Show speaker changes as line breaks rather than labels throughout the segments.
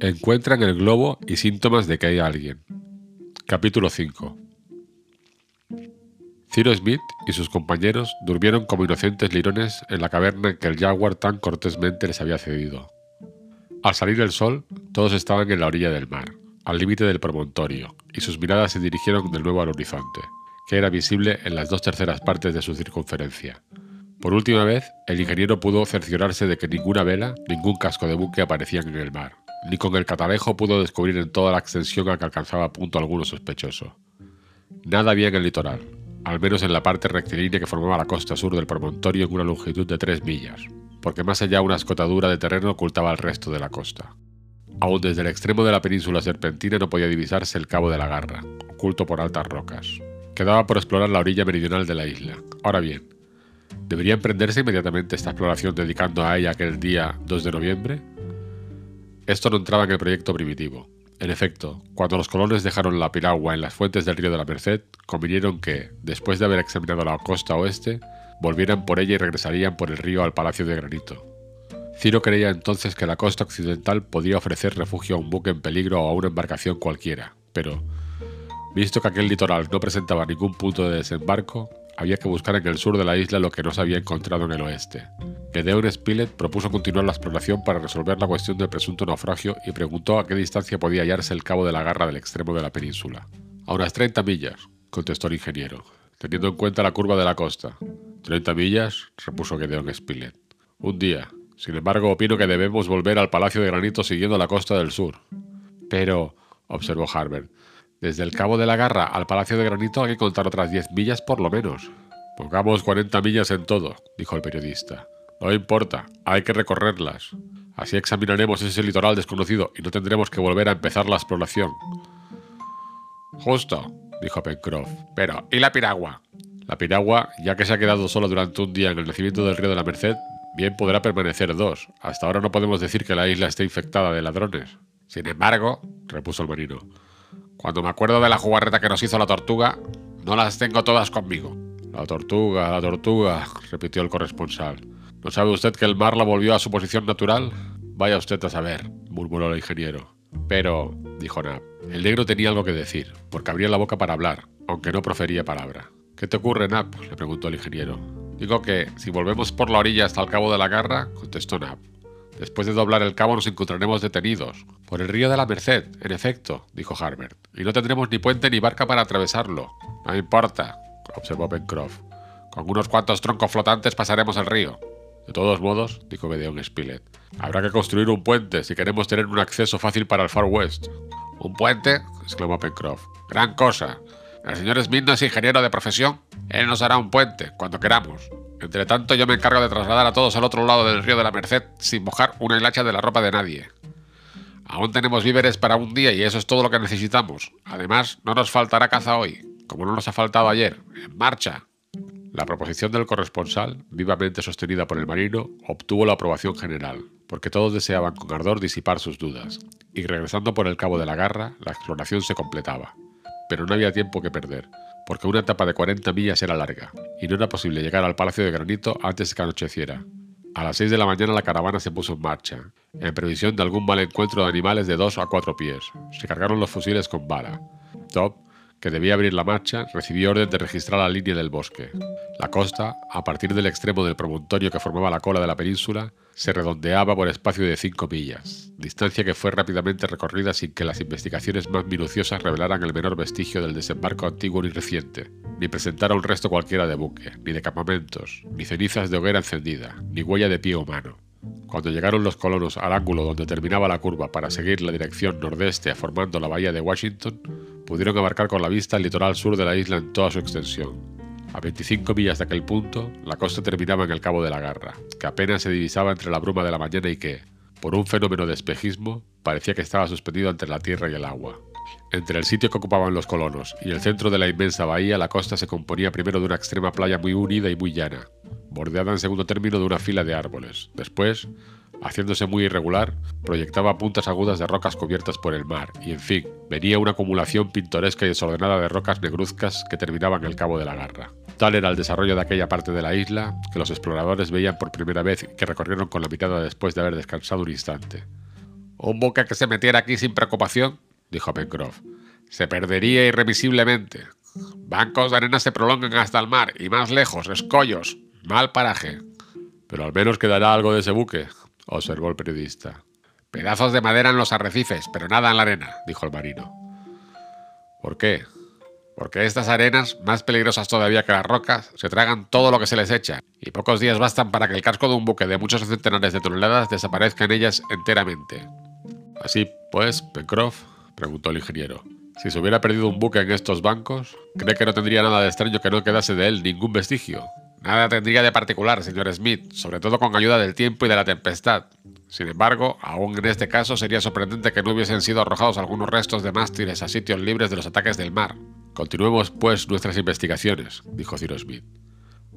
Encuentran el globo y síntomas de que hay alguien. Capítulo 5 Ciro Smith y sus compañeros durmieron como inocentes lirones en la caverna que el jaguar tan cortésmente les había cedido. Al salir el sol, todos estaban en la orilla del mar, al límite del promontorio, y sus miradas se dirigieron de nuevo al horizonte, que era visible en las dos terceras partes de su circunferencia. Por última vez, el ingeniero pudo cerciorarse de que ninguna vela, ningún casco de buque aparecían en el mar, ni con el catalejo pudo descubrir en toda la extensión a que alcanzaba punto alguno sospechoso. Nada había en el litoral, al menos en la parte rectilínea que formaba la costa sur del promontorio en una longitud de tres millas, porque más allá una escotadura de terreno ocultaba el resto de la costa. Aún desde el extremo de la península serpentina no podía divisarse el cabo de la Garra, oculto por altas rocas. Quedaba por explorar la orilla meridional de la isla. Ahora bien, ¿Debería emprenderse inmediatamente esta exploración dedicando a ella aquel día 2 de noviembre? Esto no entraba en el proyecto primitivo. En efecto, cuando los colonos dejaron la piragua en las fuentes del río de la Merced, convinieron que, después de haber examinado la costa oeste, volvieran por ella y regresarían por el río al Palacio de Granito. Ciro creía entonces que la costa occidental podía ofrecer refugio a un buque en peligro o a una embarcación cualquiera, pero, visto que aquel litoral no presentaba ningún punto de desembarco, había que buscar en el sur de la isla lo que no se había encontrado en el oeste. Gedeon Spilett propuso continuar la exploración para resolver la cuestión del presunto naufragio y preguntó a qué distancia podía hallarse el cabo de la garra del extremo de la península. A unas 30 millas, contestó el ingeniero, teniendo en cuenta la curva de la costa. ¿30 millas? repuso Gedeon Spilett. Un día. Sin embargo, opino que debemos volver al Palacio de Granito siguiendo la costa del sur. Pero, observó Harbert, desde el Cabo de la Garra al Palacio de Granito hay que contar otras 10 millas por lo menos. Pongamos 40 millas en todo, dijo el periodista. No importa, hay que recorrerlas. Así examinaremos ese litoral desconocido y no tendremos que volver a empezar la exploración. Justo, dijo Pencroff. Pero, ¿y la piragua? La piragua, ya que se ha quedado solo durante un día en el nacimiento del río de la Merced, bien podrá permanecer dos. Hasta ahora no podemos decir que la isla esté infectada de ladrones. Sin embargo, repuso el marino, cuando me acuerdo de la jugarreta que nos hizo la tortuga, no las tengo todas conmigo. La tortuga, la tortuga, repitió el corresponsal. ¿No sabe usted que el mar la volvió a su posición natural? Vaya usted a saber, murmuró el ingeniero. Pero, dijo Nab, el negro tenía algo que decir, porque abría la boca para hablar, aunque no profería palabra. ¿Qué te ocurre, Nab? le preguntó el ingeniero. Digo que, si volvemos por la orilla hasta el cabo de la garra, contestó Nab, Después de doblar el cabo nos encontraremos detenidos. Por el río de la Merced, en efecto, dijo Harbert. Y no tendremos ni puente ni barca para atravesarlo. No importa, observó Pencroff. Con unos cuantos troncos flotantes pasaremos el río. De todos modos, dijo Gedeon Spilett, habrá que construir un puente si queremos tener un acceso fácil para el Far West. ¿Un puente? exclamó Pencroff. Gran cosa. El señor Smith no es ingeniero de profesión. Él nos hará un puente, cuando queramos. Entre tanto, yo me encargo de trasladar a todos al otro lado del río de la Merced sin mojar una hilacha de la ropa de nadie. Aún tenemos víveres para un día y eso es todo lo que necesitamos. Además, no nos faltará caza hoy, como no nos ha faltado ayer. ¡En marcha! La proposición del corresponsal, vivamente sostenida por el marino, obtuvo la aprobación general, porque todos deseaban con ardor disipar sus dudas, y regresando por el cabo de la garra, la exploración se completaba. Pero no había tiempo que perder porque una etapa de 40 millas era larga, y no era posible llegar al Palacio de Granito antes que anocheciera. A las 6 de la mañana la caravana se puso en marcha, en previsión de algún mal encuentro de animales de dos a cuatro pies. Se cargaron los fusiles con bala. Top, que debía abrir la marcha, recibió orden de registrar la línea del bosque. La costa, a partir del extremo del promontorio que formaba la cola de la península, se redondeaba por espacio de 5 millas, distancia que fue rápidamente recorrida sin que las investigaciones más minuciosas revelaran el menor vestigio del desembarco antiguo ni reciente, ni presentara un resto cualquiera de buque, ni de campamentos, ni cenizas de hoguera encendida, ni huella de pie humano. Cuando llegaron los colonos al ángulo donde terminaba la curva para seguir la dirección nordeste formando la bahía de Washington, pudieron abarcar con la vista el litoral sur de la isla en toda su extensión, a 25 millas de aquel punto, la costa terminaba en el Cabo de la Garra, que apenas se divisaba entre la bruma de la mañana y que, por un fenómeno de espejismo, parecía que estaba suspendido entre la tierra y el agua. Entre el sitio que ocupaban los colonos y el centro de la inmensa bahía, la costa se componía primero de una extrema playa muy unida y muy llana, bordeada en segundo término de una fila de árboles. Después, haciéndose muy irregular, proyectaba puntas agudas de rocas cubiertas por el mar, y en fin, venía una acumulación pintoresca y desordenada de rocas negruzcas que terminaban el cabo de la garra. Tal era el desarrollo de aquella parte de la isla que los exploradores veían por primera vez y que recorrieron con la mirada después de haber descansado un instante. Un buque que se metiera aquí sin preocupación, dijo Pencroff, se perdería irremisiblemente. Bancos de arena se prolongan hasta el mar y más lejos, escollos, mal paraje. Pero al menos quedará algo de ese buque, observó el periodista. Pedazos de madera en los arrecifes, pero nada en la arena, dijo el marino. ¿Por qué? Porque estas arenas, más peligrosas todavía que las rocas, se tragan todo lo que se les echa, y pocos días bastan para que el casco de un buque de muchos centenares de toneladas desaparezca en ellas enteramente. Así pues, Pencroff, preguntó el ingeniero, si se hubiera perdido un buque en estos bancos, ¿cree que no tendría nada de extraño que no quedase de él ningún vestigio? Nada tendría de particular, señor Smith, sobre todo con ayuda del tiempo y de la tempestad. Sin embargo, aún en este caso sería sorprendente que no hubiesen sido arrojados algunos restos de mástiles a sitios libres de los ataques del mar. Continuemos, pues, nuestras investigaciones, dijo Cyrus Smith.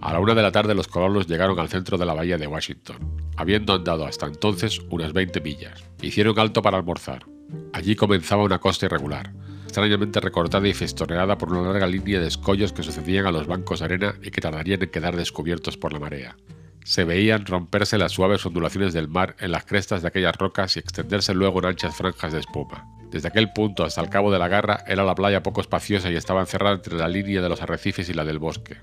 A la una de la tarde los colonos llegaron al centro de la bahía de Washington, habiendo andado hasta entonces unas 20 millas. Hicieron alto para almorzar. Allí comenzaba una costa irregular, extrañamente recortada y festoneada por una larga línea de escollos que sucedían a los bancos de arena y que tardarían en quedar descubiertos por la marea. Se veían romperse las suaves ondulaciones del mar en las crestas de aquellas rocas y extenderse luego en anchas franjas de espuma. Desde aquel punto hasta el cabo de la garra era la playa poco espaciosa y estaba encerrada entre la línea de los arrecifes y la del bosque.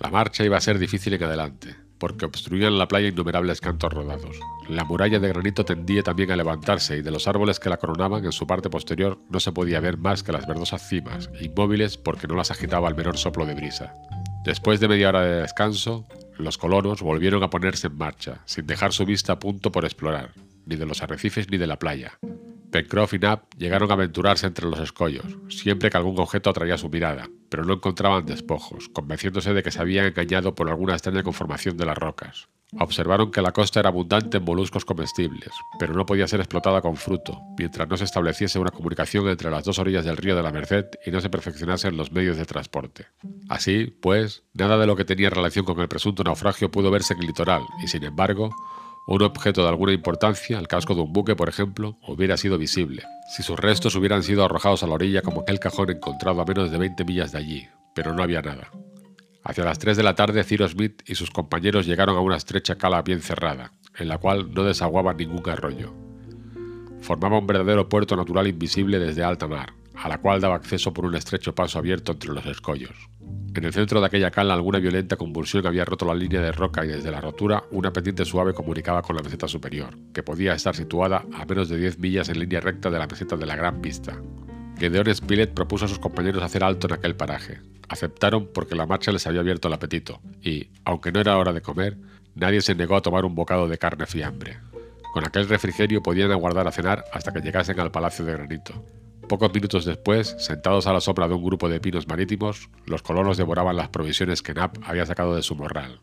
La marcha iba a ser difícil en adelante, porque obstruían la playa innumerables cantos rodados. La muralla de granito tendía también a levantarse y de los árboles que la coronaban en su parte posterior no se podía ver más que las verdosas cimas, inmóviles porque no las agitaba el menor soplo de brisa. Después de media hora de descanso, los colonos volvieron a ponerse en marcha, sin dejar su vista a punto por explorar, ni de los arrecifes ni de la playa, Pencroff y Knapp llegaron a aventurarse entre los escollos, siempre que algún objeto atraía su mirada, pero no encontraban despojos, convenciéndose de que se habían engañado por alguna extraña conformación de las rocas. Observaron que la costa era abundante en moluscos comestibles, pero no podía ser explotada con fruto, mientras no se estableciese una comunicación entre las dos orillas del río de la Merced y no se perfeccionasen los medios de transporte. Así, pues, nada de lo que tenía relación con el presunto naufragio pudo verse en el litoral, y sin embargo, un objeto de alguna importancia, el casco de un buque, por ejemplo, hubiera sido visible, si sus restos hubieran sido arrojados a la orilla como aquel cajón encontrado a menos de 20 millas de allí, pero no había nada. Hacia las 3 de la tarde, Cyrus Smith y sus compañeros llegaron a una estrecha cala bien cerrada, en la cual no desaguaba ningún arroyo. Formaba un verdadero puerto natural invisible desde alta mar, a la cual daba acceso por un estrecho paso abierto entre los escollos. En el centro de aquella cala alguna violenta convulsión había roto la línea de roca y desde la rotura una pendiente suave comunicaba con la meseta superior, que podía estar situada a menos de 10 millas en línea recta de la meseta de la Gran Vista. Gedeon Spilett propuso a sus compañeros hacer alto en aquel paraje. Aceptaron porque la marcha les había abierto el apetito y, aunque no era hora de comer, nadie se negó a tomar un bocado de carne fiambre. Con aquel refrigerio podían aguardar a cenar hasta que llegasen al Palacio de Granito. Pocos minutos después, sentados a la sombra de un grupo de pinos marítimos, los colonos devoraban las provisiones que Knapp había sacado de su morral.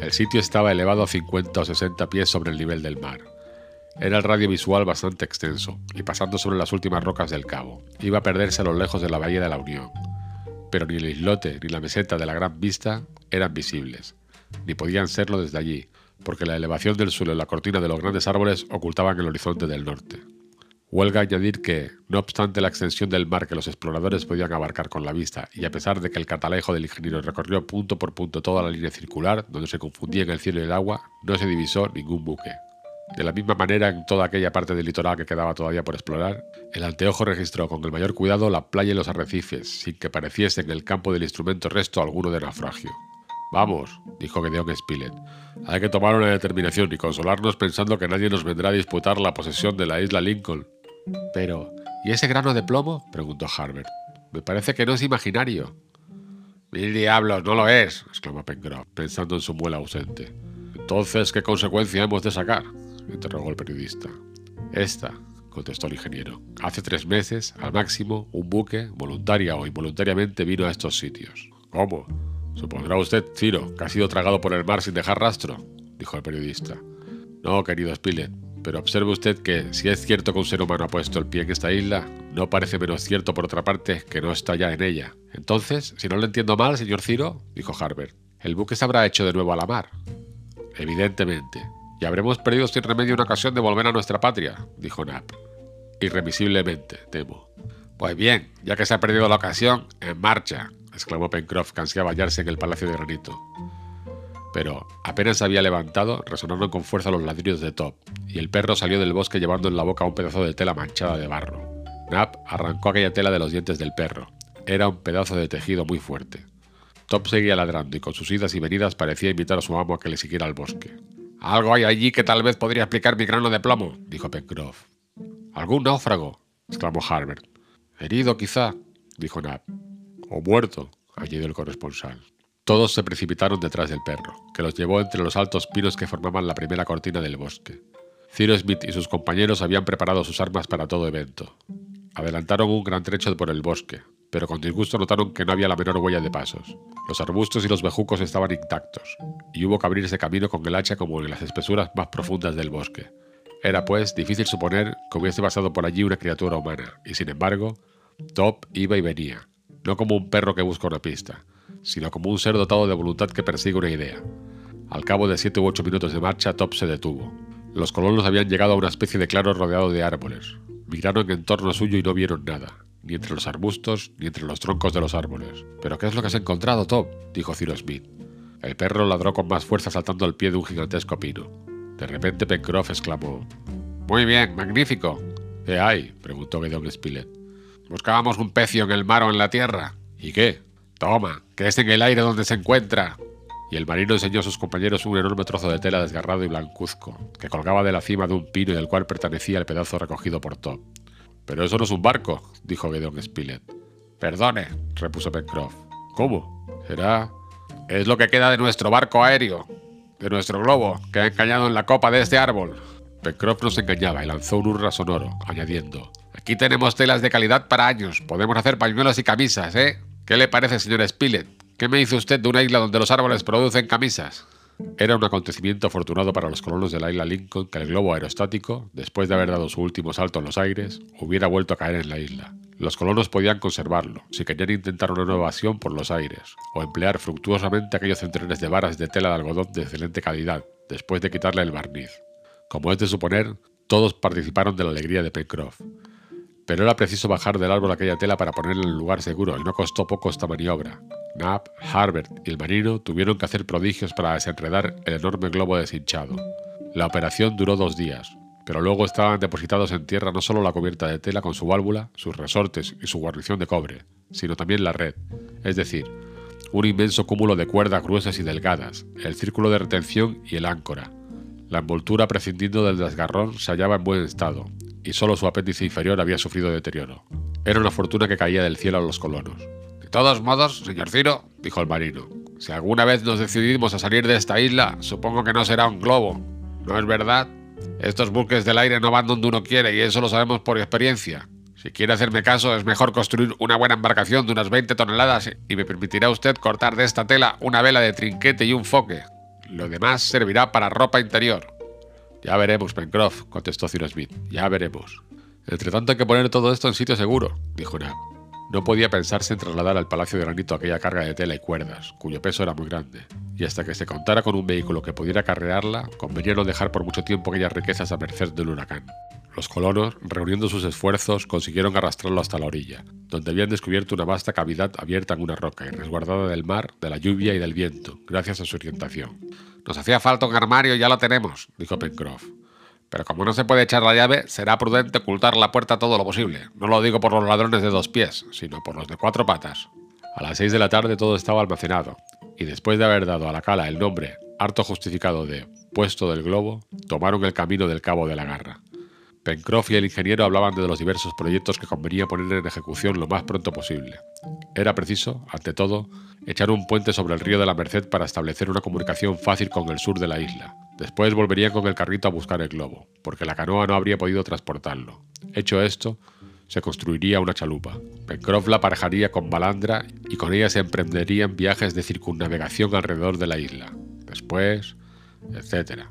El sitio estaba elevado a 50 o 60 pies sobre el nivel del mar. Era el radio visual bastante extenso, y pasando sobre las últimas rocas del cabo, iba a perderse a lo lejos de la bahía de la Unión. Pero ni el islote ni la meseta de la Gran Vista eran visibles, ni podían serlo desde allí, porque la elevación del suelo y la cortina de los grandes árboles ocultaban el horizonte del norte. Huelga añadir que, no obstante la extensión del mar que los exploradores podían abarcar con la vista, y a pesar de que el catalejo del ingeniero recorrió punto por punto toda la línea circular, donde se confundían el cielo y el agua, no se divisó ningún buque. De la misma manera, en toda aquella parte del litoral que quedaba todavía por explorar, el anteojo registró con el mayor cuidado la playa y los arrecifes, sin que pareciese en el campo del instrumento resto alguno de naufragio. Vamos, dijo Gedeon Spilett, hay que tomar una determinación y consolarnos pensando que nadie nos vendrá a disputar la posesión de la isla Lincoln, pero, ¿y ese grano de plomo? preguntó Harbert. Me parece que no es imaginario. Mil diablos, no lo es, exclamó Pencroff, pensando en su muela ausente. Entonces, ¿qué consecuencia hemos de sacar? interrogó el periodista. Esta, contestó el ingeniero. Hace tres meses, al máximo, un buque, voluntaria o involuntariamente, vino a estos sitios. ¿Cómo? Supondrá usted, Ciro, que ha sido tragado por el mar sin dejar rastro, dijo el periodista. No, querido Spilett, pero observe usted que, si es cierto que un ser humano ha puesto el pie en esta isla, no parece menos cierto, por otra parte, que no está ya en ella. Entonces, si no lo entiendo mal, señor Ciro, dijo Harbert, el buque se habrá hecho de nuevo a la mar. Evidentemente. Y habremos perdido sin remedio una ocasión de volver a nuestra patria, dijo Knapp. Irremisiblemente, temo. Pues bien, ya que se ha perdido la ocasión, en marcha, exclamó Pencroff, que ansiaba hallarse en el Palacio de Granito. Pero apenas había levantado, resonaron con fuerza los ladrillos de Top, y el perro salió del bosque llevando en la boca un pedazo de tela manchada de barro. Nap arrancó aquella tela de los dientes del perro. Era un pedazo de tejido muy fuerte. Top seguía ladrando y con sus idas y venidas parecía invitar a su amo a que le siguiera al bosque. Algo hay allí que tal vez podría explicar mi grano de plomo, dijo Pencroff. ¿Algún náufrago? exclamó Harbert. Herido, quizá, dijo Nab. O muerto, añadió el corresponsal. Todos se precipitaron detrás del perro, que los llevó entre los altos pinos que formaban la primera cortina del bosque. Ciro Smith y sus compañeros habían preparado sus armas para todo evento. Adelantaron un gran trecho por el bosque, pero con disgusto notaron que no había la menor huella de pasos. Los arbustos y los bejucos estaban intactos, y hubo que abrirse camino con el hacha como en las espesuras más profundas del bosque. Era, pues, difícil suponer que hubiese pasado por allí una criatura humana, y sin embargo, Top iba y venía, no como un perro que busca una pista, sino como un ser dotado de voluntad que persigue una idea. Al cabo de siete u ocho minutos de marcha, Top se detuvo. Los colonos habían llegado a una especie de claro rodeado de árboles. Miraron en torno suyo y no vieron nada ni entre los arbustos, ni entre los troncos de los árboles. ¿Pero qué es lo que has encontrado, Top? dijo Cyrus Smith. El perro ladró con más fuerza saltando al pie de un gigantesco pino. De repente Pencroff exclamó: Muy bien, magnífico. ¿Qué hay? preguntó Gedeon Spilett. Buscábamos un pecio en el mar o en la tierra. ¿Y qué? Toma, que es en el aire donde se encuentra. Y el marino enseñó a sus compañeros un enorme trozo de tela desgarrado y blancuzco, que colgaba de la cima de un pino y del cual pertenecía el pedazo recogido por Top. Pero eso no es un barco, dijo Gedeon Spilett. Perdone, repuso Pencroff. ¿Cómo? Será... Es lo que queda de nuestro barco aéreo, de nuestro globo, que ha encañado en la copa de este árbol. Pencroff no se engañaba y lanzó un hurra sonoro, añadiendo: Aquí tenemos telas de calidad para años. Podemos hacer pañuelos y camisas, ¿eh? ¿Qué le parece, señor Spilett? ¿Qué me dice usted de una isla donde los árboles producen camisas? Era un acontecimiento afortunado para los colonos de la isla Lincoln que el globo aerostático, después de haber dado su último salto en los aires, hubiera vuelto a caer en la isla. Los colonos podían conservarlo, si querían intentar una nueva acción por los aires, o emplear fructuosamente aquellos centenes de varas de tela de algodón de excelente calidad, después de quitarle el barniz. Como es de suponer, todos participaron de la alegría de Pencroff. Pero era preciso bajar del árbol aquella tela para ponerla en lugar seguro, y no costó poco esta maniobra. Knapp, Harbert y el marino tuvieron que hacer prodigios para desenredar el enorme globo deshinchado. La operación duró dos días, pero luego estaban depositados en tierra no solo la cubierta de tela con su válvula, sus resortes y su guarnición de cobre, sino también la red, es decir, un inmenso cúmulo de cuerdas gruesas y delgadas, el círculo de retención y el áncora. La envoltura prescindiendo del desgarrón se hallaba en buen estado, y solo su apéndice inferior había sufrido deterioro. Era una fortuna que caía del cielo a los colonos. De todos modos, señor Ciro, dijo el marino, si alguna vez nos decidimos a salir de esta isla, supongo que no será un globo. ¿No es verdad? Estos buques del aire no van donde uno quiere y eso lo sabemos por experiencia. Si quiere hacerme caso, es mejor construir una buena embarcación de unas 20 toneladas y me permitirá usted cortar de esta tela una vela de trinquete y un foque. Lo demás servirá para ropa interior. Ya veremos, Pencroff, contestó Cyrus Smith. Ya veremos. Entre tanto hay que poner todo esto en sitio seguro, dijo Nab. No podía pensarse en trasladar al Palacio de Granito aquella carga de tela y cuerdas, cuyo peso era muy grande, y hasta que se contara con un vehículo que pudiera carrearla, convenía no dejar por mucho tiempo aquellas riquezas a merced del huracán. Los colonos, reuniendo sus esfuerzos, consiguieron arrastrarlo hasta la orilla, donde habían descubierto una vasta cavidad abierta en una roca y resguardada del mar, de la lluvia y del viento, gracias a su orientación. Nos hacía falta un armario y ya lo tenemos, dijo Pencroff. Pero como no se puede echar la llave, será prudente ocultar la puerta todo lo posible. No lo digo por los ladrones de dos pies, sino por los de cuatro patas. A las seis de la tarde todo estaba almacenado, y después de haber dado a la cala el nombre harto justificado de puesto del globo, tomaron el camino del cabo de la garra. Pencroff y el ingeniero hablaban de los diversos proyectos que convenía poner en ejecución lo más pronto posible. Era preciso, ante todo, echar un puente sobre el río de la Merced para establecer una comunicación fácil con el sur de la isla. Después volverían con el carrito a buscar el globo, porque la canoa no habría podido transportarlo. Hecho esto, se construiría una chalupa. Pencroff la aparejaría con balandra y con ella se emprenderían viajes de circunnavegación alrededor de la isla. Después, etcétera.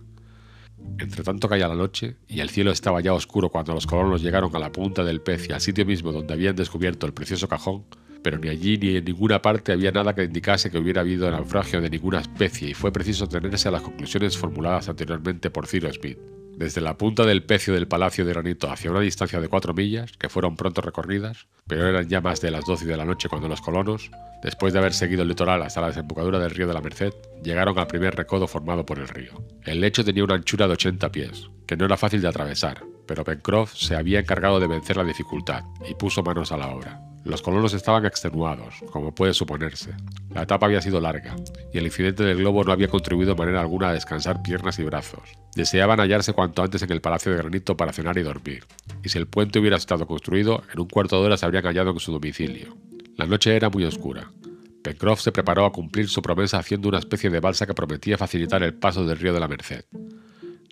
Entre tanto caía la noche y el cielo estaba ya oscuro cuando los colonos llegaron a la punta del pez y al sitio mismo donde habían descubierto el precioso cajón, pero ni allí ni en ninguna parte había nada que indicase que hubiera habido naufragio de ninguna especie y fue preciso tenerse a las conclusiones formuladas anteriormente por Cyrus Smith. Desde la punta del pecio del Palacio de Granito hacia una distancia de cuatro millas, que fueron pronto recorridas, pero eran ya más de las doce de la noche cuando los colonos, después de haber seguido el litoral hasta la desembocadura del río de la Merced, llegaron al primer recodo formado por el río. El lecho tenía una anchura de 80 pies, que no era fácil de atravesar, pero Pencroff se había encargado de vencer la dificultad y puso manos a la obra. Los colonos estaban extenuados, como puede suponerse. La etapa había sido larga, y el incidente del globo no había contribuido de manera alguna a descansar piernas y brazos. Deseaban hallarse cuanto antes en el Palacio de Granito para cenar y dormir, y si el puente hubiera estado construido, en un cuarto de hora se habrían hallado en su domicilio. La noche era muy oscura. Pencroff se preparó a cumplir su promesa haciendo una especie de balsa que prometía facilitar el paso del río de la Merced.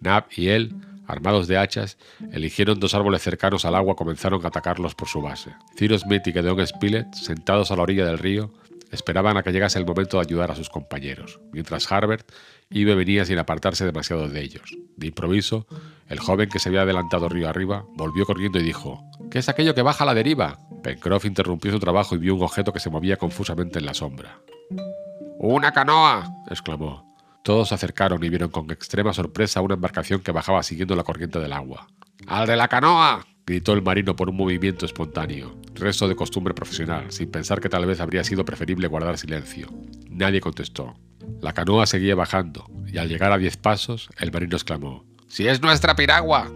Nab y él armados de hachas, eligieron dos árboles cercanos al agua y comenzaron a atacarlos por su base. Cyrus Smith y Gedeon Spilett, sentados a la orilla del río, esperaban a que llegase el momento de ayudar a sus compañeros, mientras Harbert iba y venía sin apartarse demasiado de ellos. De improviso, el joven que se había adelantado río arriba volvió corriendo y dijo: ¿Qué es aquello que baja a la deriva? Pencroff interrumpió su trabajo y vio un objeto que se movía confusamente en la sombra. ¡Una canoa! exclamó. Todos se acercaron y vieron con extrema sorpresa una embarcación que bajaba siguiendo la corriente del agua. ¡Al de la canoa! gritó el marino por un movimiento espontáneo, resto de costumbre profesional, sin pensar que tal vez habría sido preferible guardar silencio. Nadie contestó. La canoa seguía bajando, y al llegar a diez pasos, el marino exclamó: ¡Si es nuestra piragua!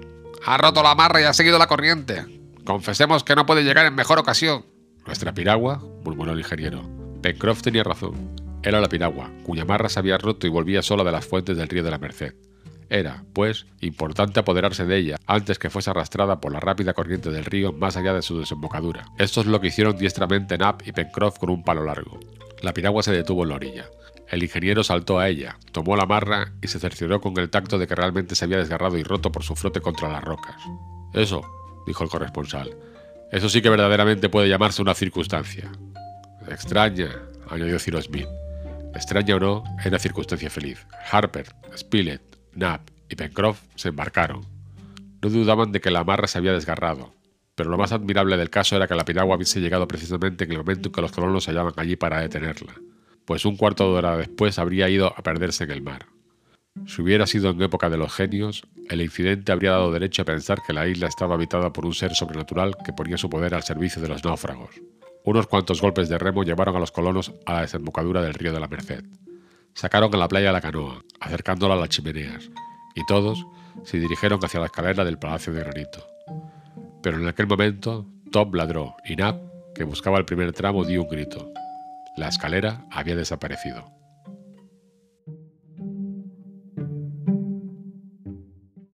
¡Ha roto la amarra y ha seguido la corriente! Confesemos que no puede llegar en mejor ocasión. ¿Nuestra piragua? murmuró el ingeniero. Pencroff tenía razón. Era la piragua, cuya marra se había roto y volvía sola de las fuentes del río de la Merced. Era, pues, importante apoderarse de ella antes que fuese arrastrada por la rápida corriente del río más allá de su desembocadura. Esto es lo que hicieron diestramente Knapp y Pencroff con un palo largo. La piragua se detuvo en la orilla. El ingeniero saltó a ella, tomó la marra y se cercioró con el tacto de que realmente se había desgarrado y roto por su frote contra las rocas. Eso, dijo el corresponsal. Eso sí que verdaderamente puede llamarse una circunstancia. Extraña, añadió Cyrus Smith. Extraña o no, era circunstancia feliz. Harper, Spilett, Knapp y Pencroff se embarcaron. No dudaban de que la amarra se había desgarrado, pero lo más admirable del caso era que la piragua hubiese llegado precisamente en el momento en que los colonos se hallaban allí para detenerla, pues un cuarto de hora después habría ido a perderse en el mar. Si hubiera sido en época de los genios, el incidente habría dado derecho a pensar que la isla estaba habitada por un ser sobrenatural que ponía su poder al servicio de los náufragos. Unos cuantos golpes de remo llevaron a los colonos a la desembocadura del río de la Merced. Sacaron a la playa la canoa, acercándola a las chimeneas, y todos se dirigieron hacia la escalera del Palacio de Granito. Pero en aquel momento, Top ladró y Nab, que buscaba el primer tramo, dio un grito. La escalera había desaparecido.